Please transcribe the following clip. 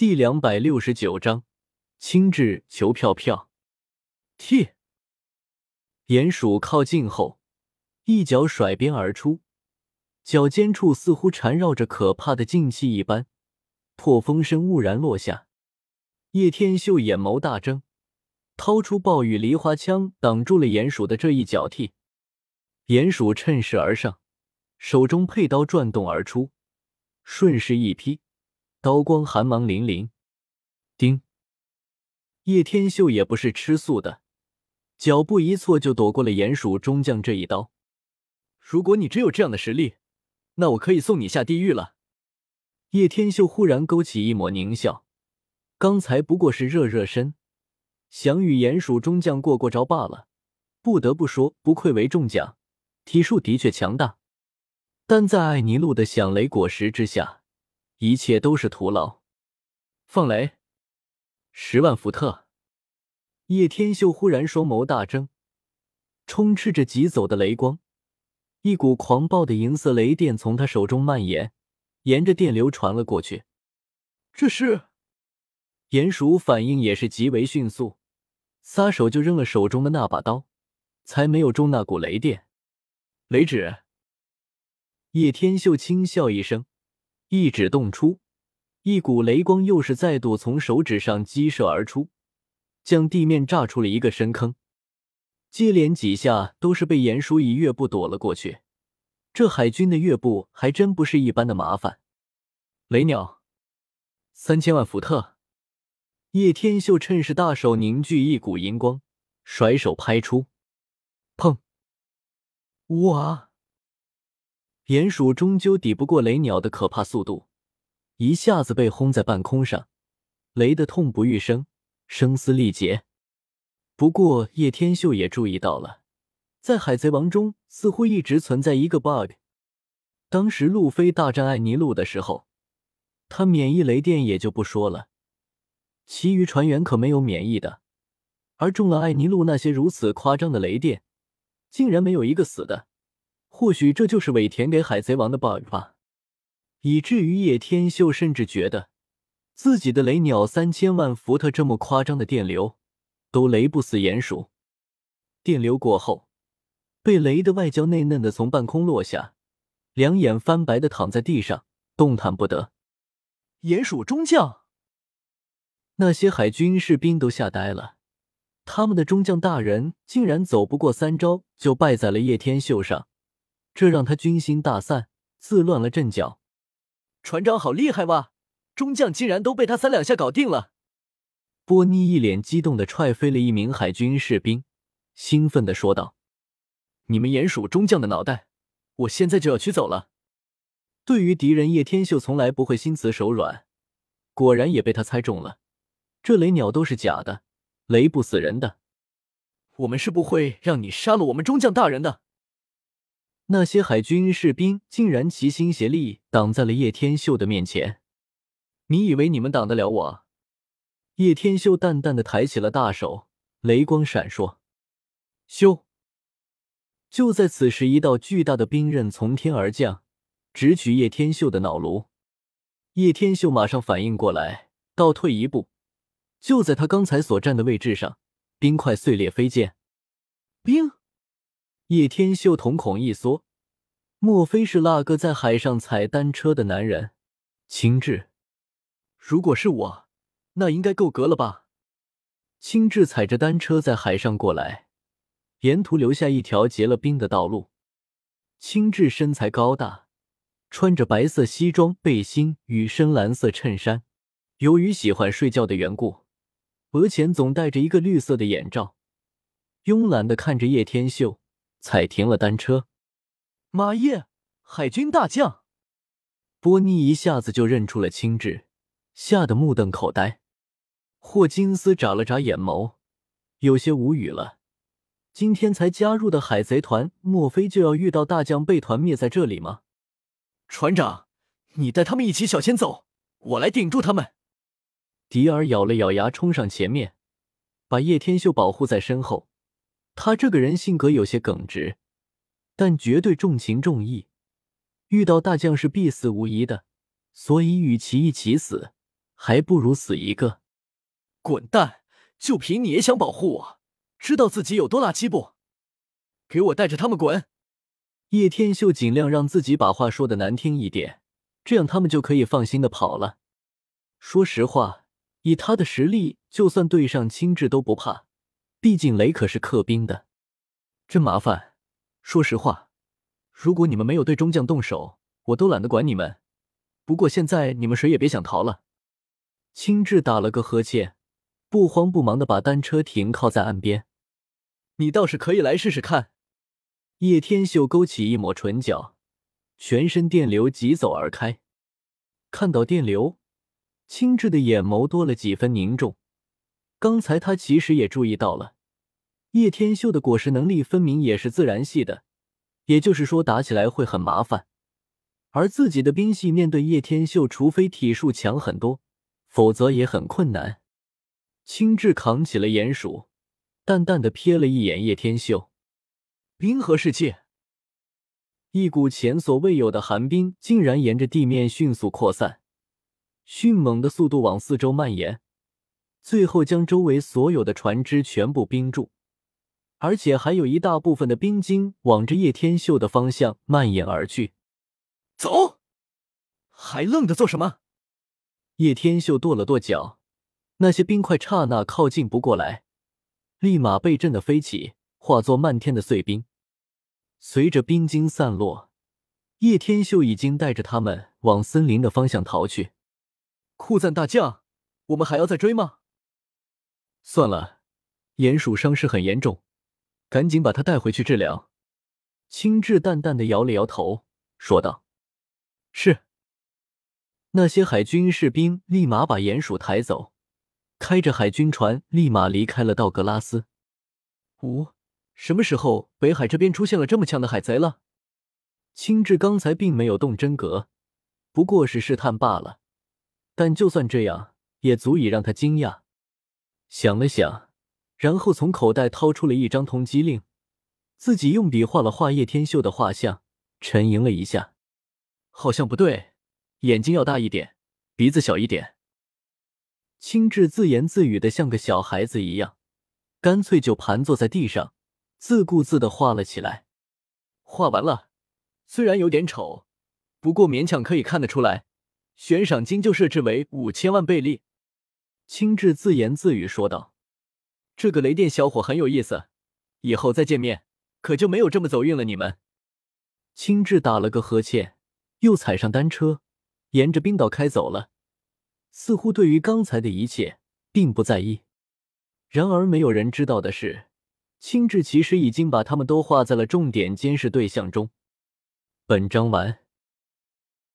第两百六十九章，轻质求票票。T，鼹鼠靠近后，一脚甩鞭而出，脚尖处似乎缠绕着可怕的劲气一般，破风声兀然落下。叶天秀眼眸大睁，掏出暴雨梨花枪挡住了鼹鼠的这一脚踢。鼹鼠趁势而上，手中佩刀转动而出，顺势一劈。刀光寒芒凛凛，叮！叶天秀也不是吃素的，脚步一错就躲过了鼹鼠中将这一刀。如果你只有这样的实力，那我可以送你下地狱了。叶天秀忽然勾起一抹狞笑，刚才不过是热热身，想与鼹鼠中将过过招罢了。不得不说，不愧为中将，体术的确强大，但在艾尼路的响雷果实之下。一切都是徒劳。放雷，十万伏特！叶天秀忽然双眸大睁，充斥着疾走的雷光，一股狂暴的银色雷电从他手中蔓延，沿着电流传了过去。这是鼹鼠反应也是极为迅速，撒手就扔了手中的那把刀，才没有中那股雷电。雷指！叶天秀轻笑一声。一指动出，一股雷光又是再度从手指上激射而出，将地面炸出了一个深坑。接连几下都是被鼹鼠以月步躲了过去。这海军的月步还真不是一般的麻烦。雷鸟，三千万伏特！叶天秀趁势大手凝聚一股银光，甩手拍出，砰！哇！鼹鼠终究抵不过雷鸟的可怕速度，一下子被轰在半空上，雷得痛不欲生，声嘶力竭。不过叶天秀也注意到了，在海贼王中似乎一直存在一个 bug。当时路飞大战艾尼路的时候，他免疫雷电也就不说了，其余船员可没有免疫的，而中了艾尼路那些如此夸张的雷电，竟然没有一个死的。或许这就是尾田给海贼王的 bug 吧，以至于叶天秀甚至觉得自己的雷鸟三千万伏特这么夸张的电流都雷不死鼹鼠。电流过后，被雷的外焦内嫩的从半空落下，两眼翻白的躺在地上，动弹不得。鼹鼠中将，那些海军士兵都吓呆了，他们的中将大人竟然走不过三招就败在了叶天秀上。这让他军心大散，自乱了阵脚。船长好厉害哇！中将竟然都被他三两下搞定了。波尼一脸激动的踹飞了一名海军士兵，兴奋的说道：“你们鼹鼠中将的脑袋，我现在就要取走了。”对于敌人，叶天秀从来不会心慈手软。果然也被他猜中了，这雷鸟都是假的，雷不死人的。我们是不会让你杀了我们中将大人的。那些海军士兵竟然齐心协力挡在了叶天秀的面前。你以为你们挡得了我？叶天秀淡淡的抬起了大手，雷光闪烁。咻！就在此时，一道巨大的冰刃从天而降，直取叶天秀的脑颅。叶天秀马上反应过来，倒退一步，就在他刚才所站的位置上，冰块碎裂飞溅。冰。叶天秀瞳孔一缩，莫非是那个在海上踩单车的男人？青雉，如果是我，那应该够格了吧？青雉踩着单车在海上过来，沿途留下一条结了冰的道路。青雉身材高大，穿着白色西装背心与深蓝色衬衫。由于喜欢睡觉的缘故，额前总戴着一个绿色的眼罩，慵懒的看着叶天秀。踩停了单车，马耶，海军大将波尼一下子就认出了青雉，吓得目瞪口呆。霍金斯眨了眨眼眸，有些无语了。今天才加入的海贼团，莫非就要遇到大将被团灭在这里吗？船长，你带他们一起小先走，我来顶住他们。迪尔咬了咬牙，冲上前面，把叶天秀保护在身后。他这个人性格有些耿直，但绝对重情重义，遇到大将是必死无疑的。所以，与其一起死，还不如死一个。滚蛋！就凭你也想保护我？知道自己有多垃圾不？给我带着他们滚！叶天秀尽量让自己把话说的难听一点，这样他们就可以放心的跑了。说实话，以他的实力，就算对上青雉都不怕，毕竟雷可是克兵的。真麻烦。说实话，如果你们没有对中将动手，我都懒得管你们。不过现在你们谁也别想逃了。青雉打了个呵欠，不慌不忙的把单车停靠在岸边。你倒是可以来试试看。叶天秀勾起一抹唇角，全身电流疾走而开。看到电流，青雉的眼眸多了几分凝重。刚才他其实也注意到了，叶天秀的果实能力分明也是自然系的，也就是说打起来会很麻烦。而自己的兵系面对叶天秀，除非体术强很多，否则也很困难。青雉扛起了鼹鼠，淡淡的瞥了一眼叶天秀。冰河世界，一股前所未有的寒冰竟然沿着地面迅速扩散，迅猛的速度往四周蔓延，最后将周围所有的船只全部冰住，而且还有一大部分的冰晶往着叶天秀的方向蔓延而去。走，还愣着做什么？叶天秀跺了跺脚，那些冰块刹那靠近不过来，立马被震得飞起，化作漫天的碎冰。随着冰晶散落，叶天秀已经带着他们往森林的方向逃去。酷赞大将，我们还要再追吗？算了，鼹鼠伤势很严重，赶紧把他带回去治疗。青雉淡淡的摇了摇头，说道。是。那些海军士兵立马把鼹鼠抬走，开着海军船立马离开了道格拉斯。五，什么时候北海这边出现了这么强的海贼了？青雉刚才并没有动真格，不过是试探罢了。但就算这样，也足以让他惊讶。想了想，然后从口袋掏出了一张通缉令，自己用笔画了画叶天秀的画像，沉吟了一下。好像不对，眼睛要大一点，鼻子小一点。青雉自言自语的像个小孩子一样，干脆就盘坐在地上，自顾自的画了起来。画完了，虽然有点丑，不过勉强可以看得出来。悬赏金就设置为五千万贝利。青雉自言自语说道：“这个雷电小伙很有意思，以后再见面可就没有这么走运了。”你们。青雉打了个呵欠。又踩上单车，沿着冰岛开走了，似乎对于刚才的一切并不在意。然而，没有人知道的是，青雉其实已经把他们都画在了重点监视对象中。本章完。